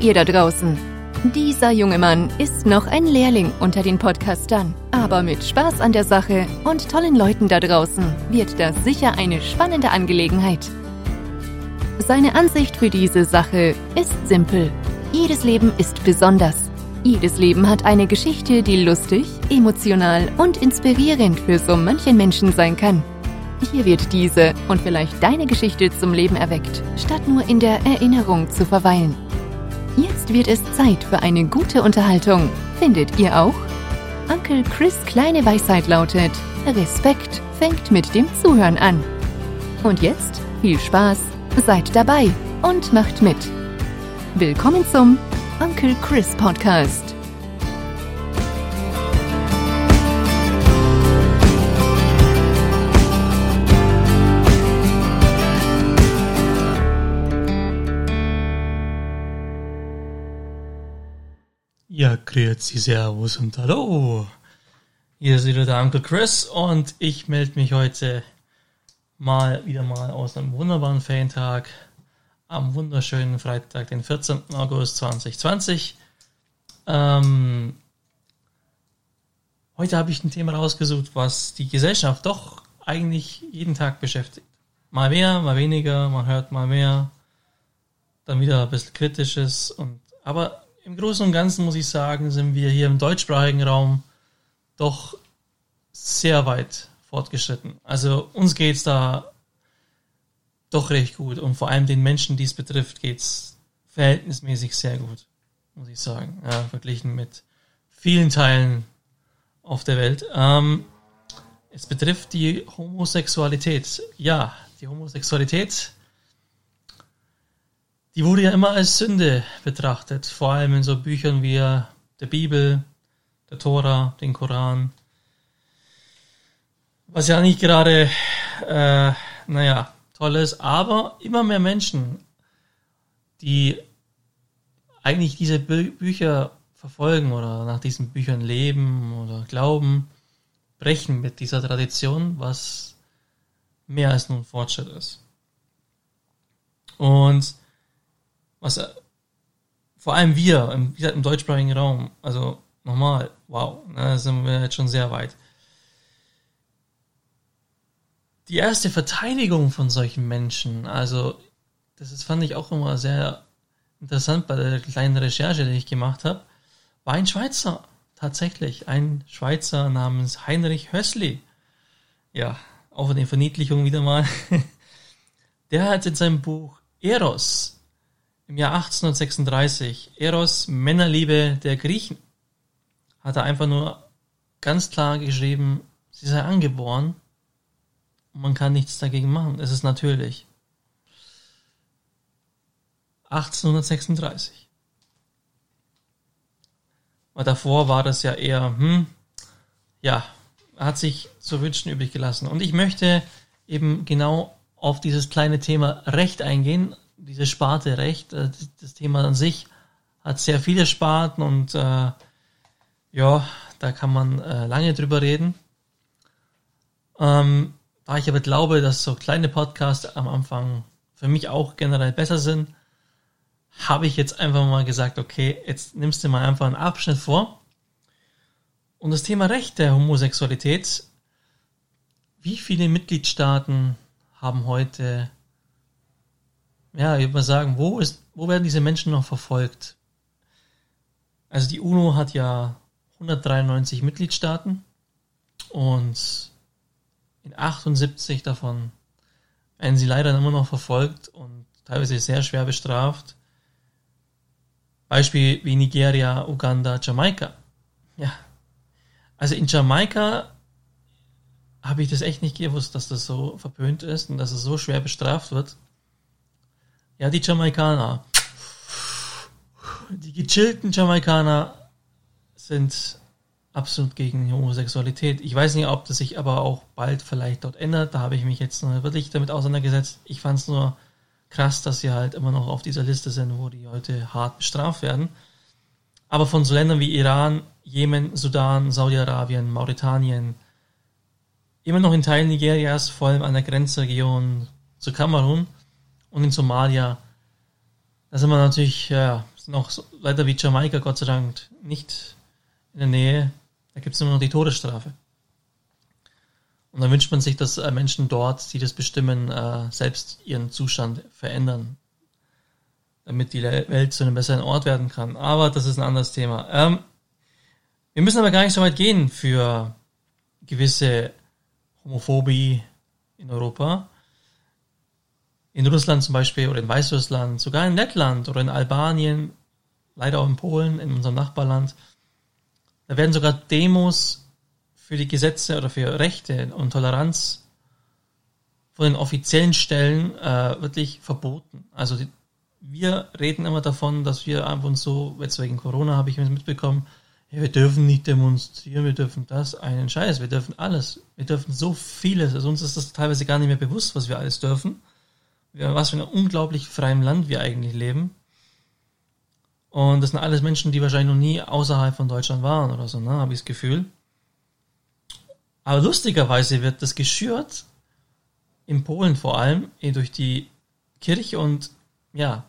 Ihr da draußen. Dieser junge Mann ist noch ein Lehrling unter den Podcastern, aber mit Spaß an der Sache und tollen Leuten da draußen wird das sicher eine spannende Angelegenheit. Seine Ansicht für diese Sache ist simpel. Jedes Leben ist besonders. Jedes Leben hat eine Geschichte, die lustig, emotional und inspirierend für so manchen Menschen sein kann. Hier wird diese und vielleicht deine Geschichte zum Leben erweckt, statt nur in der Erinnerung zu verweilen. Jetzt wird es Zeit für eine gute Unterhaltung. Findet ihr auch? Onkel Chris kleine Weisheit lautet, Respekt fängt mit dem Zuhören an. Und jetzt viel Spaß, seid dabei und macht mit. Willkommen zum Onkel Chris Podcast. Ja, grüezi, servus und hallo. Hier ist wieder der Onkel Chris und ich melde mich heute mal wieder mal aus einem wunderbaren Ferientag am wunderschönen Freitag, den 14. August 2020. Ähm, heute habe ich ein Thema rausgesucht, was die Gesellschaft doch eigentlich jeden Tag beschäftigt. Mal mehr, mal weniger, man hört mal mehr, dann wieder ein bisschen kritisches und aber im Großen und Ganzen muss ich sagen, sind wir hier im deutschsprachigen Raum doch sehr weit fortgeschritten. Also uns geht es da doch recht gut und vor allem den Menschen, die es betrifft, geht es verhältnismäßig sehr gut, muss ich sagen, ja, verglichen mit vielen Teilen auf der Welt. Ähm, es betrifft die Homosexualität. Ja, die Homosexualität die wurde ja immer als Sünde betrachtet, vor allem in so Büchern wie der Bibel, der Tora, den Koran. Was ja nicht gerade, äh, naja, toll ist, aber immer mehr Menschen, die eigentlich diese Bü Bücher verfolgen oder nach diesen Büchern leben oder glauben, brechen mit dieser Tradition, was mehr als nun Fortschritt ist. Und was äh, vor allem wir, im, wie gesagt, im deutschsprachigen Raum, also nochmal, wow, ne, da sind wir jetzt schon sehr weit. Die erste Verteidigung von solchen Menschen, also das ist, fand ich auch immer sehr interessant bei der kleinen Recherche, die ich gemacht habe, war ein Schweizer, tatsächlich, ein Schweizer namens Heinrich Hössli. Ja, auch eine Verniedlichung wieder mal. Der hat in seinem Buch Eros im Jahr 1836, Eros, Männerliebe der Griechen, hat er einfach nur ganz klar geschrieben, sie sei angeboren und man kann nichts dagegen machen. Es ist natürlich. 1836. Weil davor war das ja eher, hm, ja, hat sich zu wünschen übrig gelassen. Und ich möchte eben genau auf dieses kleine Thema Recht eingehen, diese Sparte recht. Äh, das Thema an sich hat sehr viele Sparten und äh, ja, da kann man äh, lange drüber reden. Ähm, da ich aber glaube, dass so kleine Podcasts am Anfang für mich auch generell besser sind, habe ich jetzt einfach mal gesagt, okay, jetzt nimmst du mal einfach einen Abschnitt vor. Und das Thema Recht der Homosexualität, wie viele Mitgliedstaaten haben heute ja, ich würde mal sagen, wo ist, wo werden diese Menschen noch verfolgt? Also die UNO hat ja 193 Mitgliedstaaten und in 78 davon werden sie leider immer noch verfolgt und teilweise sehr schwer bestraft. Beispiel wie Nigeria, Uganda, Jamaika. Ja. Also in Jamaika habe ich das echt nicht gewusst, dass das so verpönt ist und dass es so schwer bestraft wird. Ja, die Jamaikaner. Die gechillten Jamaikaner sind absolut gegen Homosexualität. Ich weiß nicht, ob das sich aber auch bald vielleicht dort ändert. Da habe ich mich jetzt noch wirklich damit auseinandergesetzt. Ich fand es nur krass, dass sie halt immer noch auf dieser Liste sind, wo die heute hart bestraft werden. Aber von so Ländern wie Iran, Jemen, Sudan, Saudi-Arabien, Mauretanien, immer noch in Teilen Nigerias, vor allem an der Grenzregion zu Kamerun, und in Somalia, da sind wir natürlich, ja, auch so, leider wie Jamaika, Gott sei Dank, nicht in der Nähe. Da gibt es nur noch die Todesstrafe. Und dann wünscht man sich, dass äh, Menschen dort, die das bestimmen, äh, selbst ihren Zustand verändern, damit die Welt zu einem besseren Ort werden kann. Aber das ist ein anderes Thema. Ähm, wir müssen aber gar nicht so weit gehen für gewisse Homophobie in Europa. In Russland zum Beispiel oder in Weißrussland, sogar in Lettland oder in Albanien, leider auch in Polen, in unserem Nachbarland. Da werden sogar Demos für die Gesetze oder für Rechte und Toleranz von den offiziellen Stellen äh, wirklich verboten. Also die, wir reden immer davon, dass wir ab und so, jetzt wegen Corona habe ich mitbekommen, ja, wir dürfen nicht demonstrieren, wir dürfen das, einen Scheiß, wir dürfen alles. Wir dürfen so vieles. Also uns ist das teilweise gar nicht mehr bewusst, was wir alles dürfen. Was für ein unglaublich freiem Land wir eigentlich leben. Und das sind alles Menschen, die wahrscheinlich noch nie außerhalb von Deutschland waren oder so, ne, habe ich das Gefühl. Aber lustigerweise wird das geschürt, in Polen vor allem, eh durch die Kirche und ja,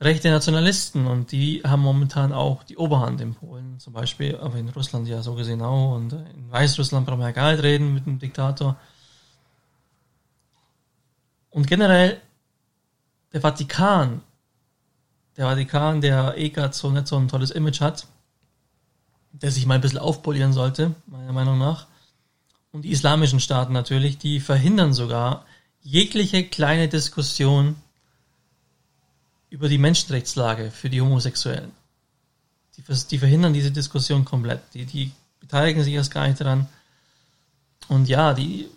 rechte Nationalisten und die haben momentan auch die Oberhand in Polen zum Beispiel, aber in Russland ja so gesehen auch und in Weißrussland brauchen wir ja gar nicht reden mit dem Diktator. Und generell der Vatikan, der Vatikan, der eh gerade so nicht so ein tolles Image hat, der sich mal ein bisschen aufpolieren sollte, meiner Meinung nach. Und die islamischen Staaten natürlich, die verhindern sogar jegliche kleine Diskussion über die Menschenrechtslage für die Homosexuellen. Die, die verhindern diese Diskussion komplett. Die, die beteiligen sich erst gar nicht daran. Und ja, die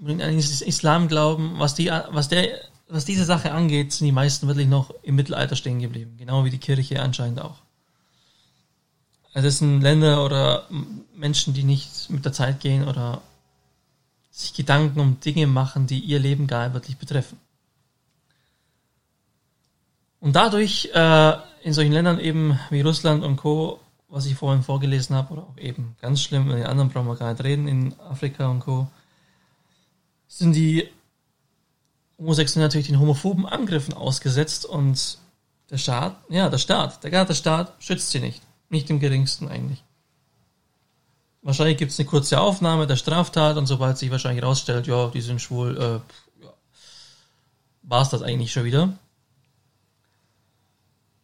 an den Islam glauben, was, die, was, der, was diese Sache angeht, sind die meisten wirklich noch im Mittelalter stehen geblieben. Genau wie die Kirche anscheinend auch. Also es sind Länder oder Menschen, die nicht mit der Zeit gehen oder sich Gedanken um Dinge machen, die ihr Leben gar wirklich betreffen. Und dadurch äh, in solchen Ländern eben wie Russland und Co., was ich vorhin vorgelesen habe, oder auch eben ganz schlimm, in den anderen brauchen wir gar nicht reden, in Afrika und Co., sind die Homosexuellen natürlich den homophoben Angriffen ausgesetzt und der Staat, ja, der Staat, der, der Staat schützt sie nicht. Nicht im geringsten eigentlich. Wahrscheinlich gibt es eine kurze Aufnahme der Straftat und sobald sich wahrscheinlich herausstellt, ja, die sind schwul, äh, ja, war es das eigentlich schon wieder.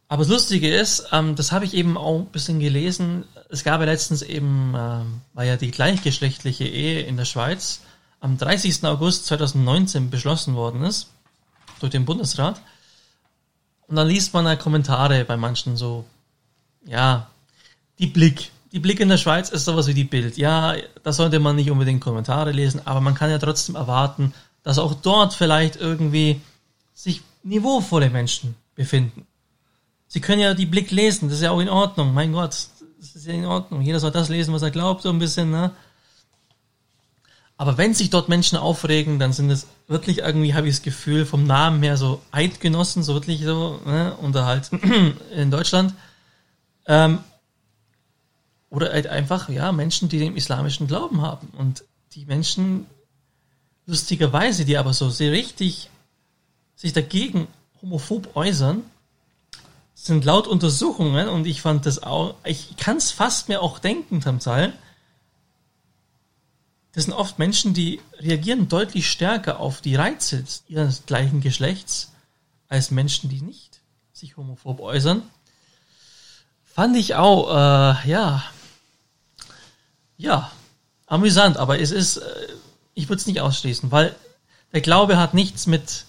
Aber das Lustige ist, ähm, das habe ich eben auch ein bisschen gelesen. Es gab ja letztens eben, ähm, war ja die gleichgeschlechtliche Ehe in der Schweiz am 30. August 2019 beschlossen worden ist durch den Bundesrat. Und dann liest man da Kommentare bei manchen so, ja, die Blick. Die Blick in der Schweiz ist sowas wie die Bild. Ja, da sollte man nicht unbedingt Kommentare lesen, aber man kann ja trotzdem erwarten, dass auch dort vielleicht irgendwie sich niveauvolle Menschen befinden. Sie können ja die Blick lesen, das ist ja auch in Ordnung. Mein Gott, das ist ja in Ordnung. Jeder soll das lesen, was er glaubt, so ein bisschen, ne? Aber wenn sich dort Menschen aufregen, dann sind es wirklich irgendwie, habe ich das Gefühl, vom Namen her so Eidgenossen, so wirklich so, ne? Oder halt in Deutschland. Ähm, oder halt einfach, ja, Menschen, die den islamischen Glauben haben. Und die Menschen, lustigerweise, die aber so sehr richtig sich dagegen homophob äußern, sind laut Untersuchungen, und ich fand das auch, ich kann es fast mir auch denken, Tamzal, das sind oft Menschen, die reagieren deutlich stärker auf die Reize ihres gleichen Geschlechts als Menschen, die nicht sich homophob äußern. Fand ich auch, äh, ja, ja, amüsant, aber es ist, äh, ich würde es nicht ausschließen, weil der Glaube hat nichts mit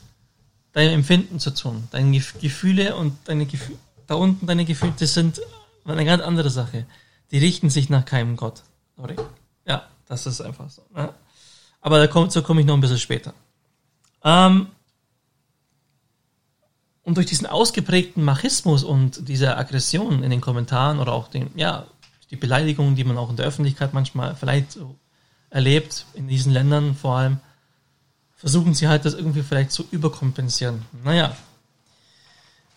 deinem Empfinden zu tun. Deine Gefühle und deine Gefühle, da unten deine Gefühle, das sind eine ganz andere Sache. Die richten sich nach keinem Gott. Sorry. Ja, das ist einfach so. Ne? Aber da kommt, so komme ich noch ein bisschen später. Ähm, und durch diesen ausgeprägten Machismus und diese Aggression in den Kommentaren oder auch den, ja, die Beleidigungen, die man auch in der Öffentlichkeit manchmal vielleicht erlebt, in diesen Ländern vor allem, versuchen sie halt das irgendwie vielleicht zu überkompensieren. Naja.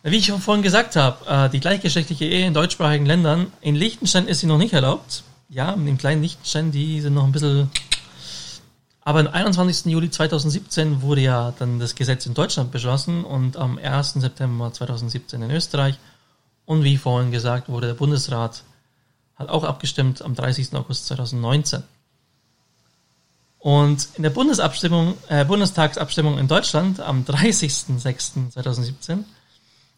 Wie ich vorhin gesagt habe, äh, die gleichgeschlechtliche Ehe in deutschsprachigen Ländern, in Liechtenstein ist sie noch nicht erlaubt. Ja, in dem kleinen Liechtenstein, die sind noch ein bisschen. Aber am 21. Juli 2017 wurde ja dann das Gesetz in Deutschland beschlossen und am 1. September 2017 in Österreich Und wie vorhin gesagt wurde, der Bundesrat hat auch abgestimmt am 30. August 2019. Und in der Bundesabstimmung, äh, Bundestagsabstimmung in Deutschland am 30.06.2017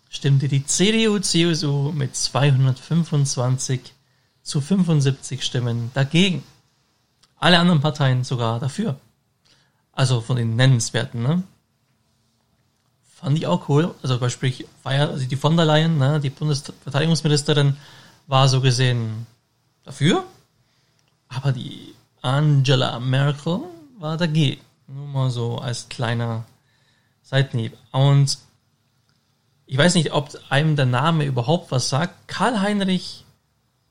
stimmte die CDU-CSU mit 225 zu 75 Stimmen dagegen. Alle anderen Parteien sogar dafür. Also von den nennenswerten, ne? Fand ich auch cool. Also beispielsweise also die von der Leyen, ne, die Bundesverteidigungsministerin, war so gesehen dafür. Aber die Angela Merkel war dagegen. Nur mal so als kleiner Seitenhieb. Und ich weiß nicht, ob einem der Name überhaupt was sagt. Karl-Heinrich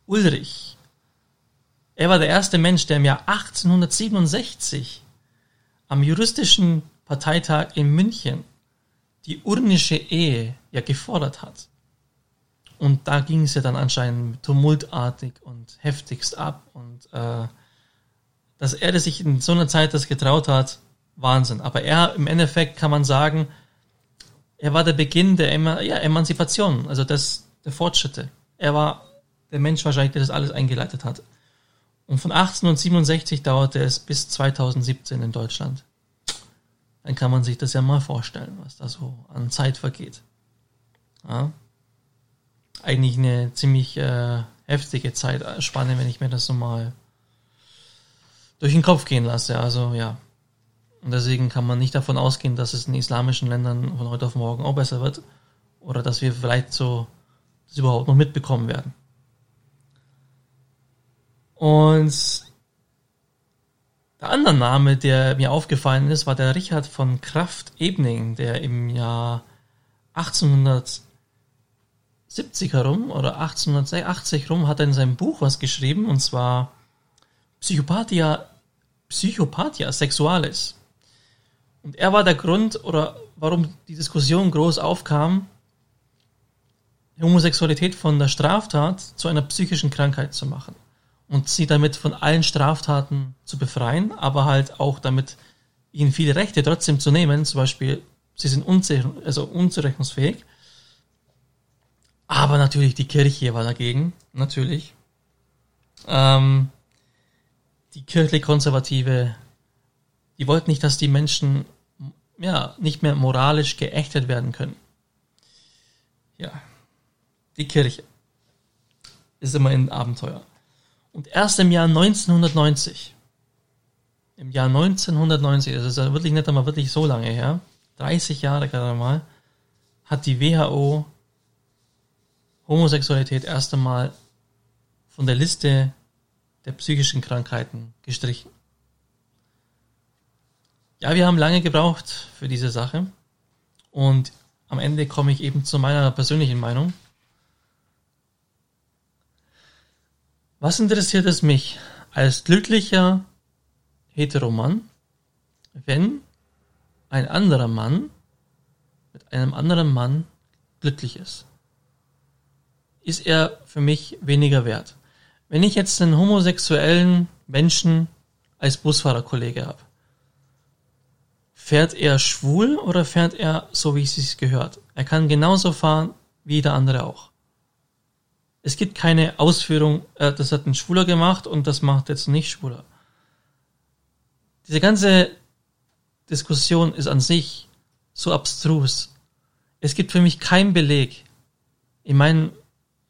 Ulrich. Er war der erste Mensch, der im Jahr 1867 am juristischen Parteitag in München die urnische Ehe ja gefordert hat. Und da ging es ja dann anscheinend tumultartig und heftigst ab. Und äh, dass er sich in so einer Zeit das getraut hat, Wahnsinn. Aber er, im Endeffekt kann man sagen, er war der Beginn der Eman ja, Emanzipation, also des, der Fortschritte. Er war der Mensch wahrscheinlich, der das alles eingeleitet hat. Und von 1867 dauerte es bis 2017 in Deutschland dann kann man sich das ja mal vorstellen, was da so an Zeit vergeht. Ja? Eigentlich eine ziemlich äh, heftige Zeitspanne, wenn ich mir das so mal durch den Kopf gehen lasse. Also ja. Und deswegen kann man nicht davon ausgehen, dass es in islamischen Ländern von heute auf morgen auch besser wird. Oder dass wir vielleicht so das überhaupt noch mitbekommen werden. Und der andere Name, der mir aufgefallen ist, war der Richard von Kraft-Ebning, der im Jahr 1870 herum oder 1880 herum hat er in seinem Buch was geschrieben und zwar Psychopathia, Psychopathia Sexualis. Und er war der Grund oder warum die Diskussion groß aufkam, Homosexualität von der Straftat zu einer psychischen Krankheit zu machen und sie damit von allen Straftaten zu befreien, aber halt auch damit ihnen viele Rechte trotzdem zu nehmen. Zum Beispiel, sie sind also unzurechnungsfähig. Aber natürlich die Kirche war dagegen, natürlich. Ähm, die kirchlich-konservative, die wollten nicht, dass die Menschen ja nicht mehr moralisch geächtet werden können. Ja, die Kirche ist immer ein Abenteuer. Und erst im Jahr 1990, im Jahr 1990, das ist ja wirklich nicht einmal wirklich so lange her, 30 Jahre gerade mal, hat die WHO Homosexualität erst einmal von der Liste der psychischen Krankheiten gestrichen. Ja, wir haben lange gebraucht für diese Sache und am Ende komme ich eben zu meiner persönlichen Meinung. Was interessiert es mich als glücklicher Heteromann, wenn ein anderer Mann mit einem anderen Mann glücklich ist? Ist er für mich weniger wert? Wenn ich jetzt einen homosexuellen Menschen als Busfahrerkollege habe, fährt er schwul oder fährt er so, wie es sich gehört? Er kann genauso fahren wie der andere auch es gibt keine Ausführung, äh, das hat ein Schwuler gemacht und das macht jetzt nicht Schwuler. Diese ganze Diskussion ist an sich so abstrus. Es gibt für mich keinen Beleg in meinem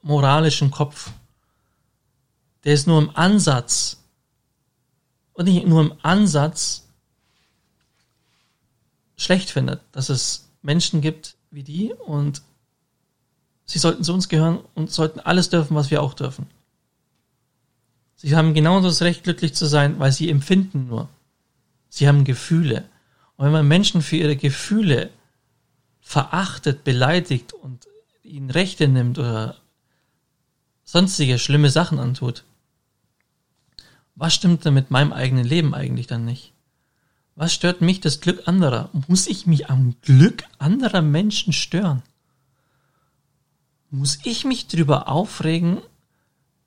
moralischen Kopf, der ist nur im Ansatz und nicht nur im Ansatz schlecht findet, dass es Menschen gibt wie die und Sie sollten zu uns gehören und sollten alles dürfen, was wir auch dürfen. Sie haben genauso das Recht, glücklich zu sein, weil sie empfinden nur. Sie haben Gefühle. Und wenn man Menschen für ihre Gefühle verachtet, beleidigt und ihnen Rechte nimmt oder sonstige schlimme Sachen antut, was stimmt denn mit meinem eigenen Leben eigentlich dann nicht? Was stört mich das Glück anderer? Muss ich mich am Glück anderer Menschen stören? Muss ich mich drüber aufregen,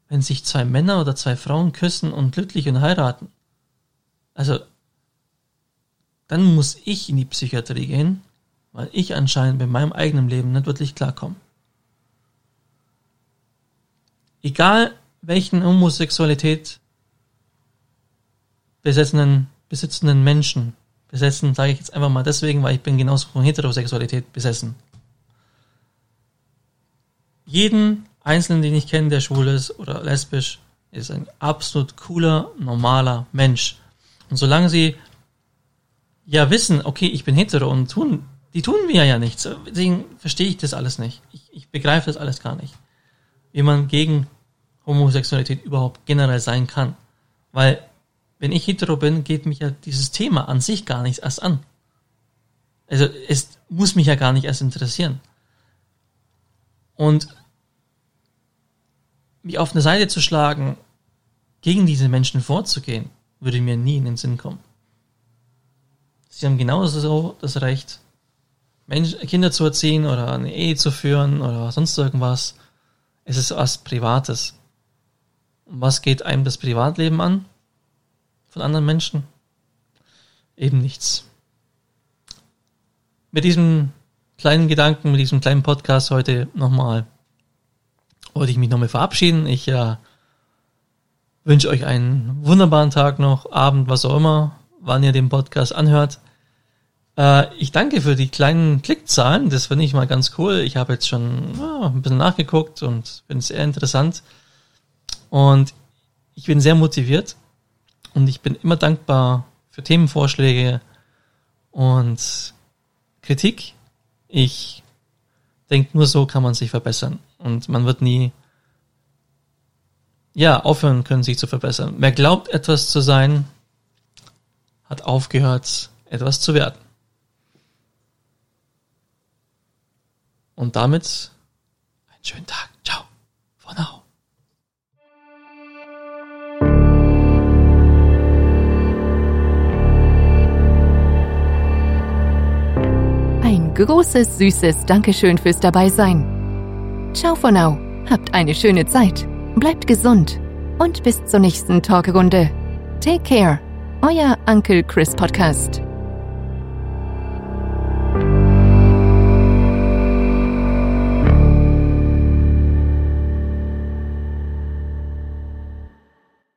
wenn sich zwei Männer oder zwei Frauen küssen und glücklich und heiraten? Also, dann muss ich in die Psychiatrie gehen, weil ich anscheinend bei meinem eigenen Leben nicht wirklich klarkomme. egal welchen Homosexualität besessenen, besitzenden Menschen, besessen sage ich jetzt einfach mal deswegen, weil ich bin genauso von Heterosexualität besessen. Jeden Einzelnen, den ich kenne, der schwul ist oder lesbisch, ist ein absolut cooler, normaler Mensch. Und solange sie ja wissen, okay, ich bin hetero und tun, die tun mir ja nichts. Deswegen verstehe ich das alles nicht. Ich, ich begreife das alles gar nicht. Wie man gegen Homosexualität überhaupt generell sein kann. Weil, wenn ich hetero bin, geht mich ja dieses Thema an sich gar nichts erst an. Also, es muss mich ja gar nicht erst interessieren. Und mich auf eine Seite zu schlagen, gegen diese Menschen vorzugehen, würde mir nie in den Sinn kommen. Sie haben genauso das Recht, Menschen, Kinder zu erziehen oder eine Ehe zu führen oder sonst irgendwas. Es ist was Privates. Und was geht einem das Privatleben an? Von anderen Menschen? Eben nichts. Mit diesem kleinen Gedanken, mit diesem kleinen Podcast heute nochmal wollte ich mich nochmal verabschieden. Ich äh, wünsche euch einen wunderbaren Tag noch, Abend, was auch immer, wann ihr den Podcast anhört. Äh, ich danke für die kleinen Klickzahlen, das finde ich mal ganz cool. Ich habe jetzt schon ja, ein bisschen nachgeguckt und finde es sehr interessant. Und ich bin sehr motiviert und ich bin immer dankbar für Themenvorschläge und Kritik. Ich denke, nur so kann man sich verbessern. Und man wird nie, ja, aufhören können, sich zu verbessern. Wer glaubt, etwas zu sein, hat aufgehört, etwas zu werden. Und damit einen schönen Tag. Ciao. For now. Ein großes, süßes Dankeschön fürs Dabeisein. Ciao for now, habt eine schöne Zeit, bleibt gesund und bis zur nächsten Talkrunde. Take care, euer Uncle Chris Podcast.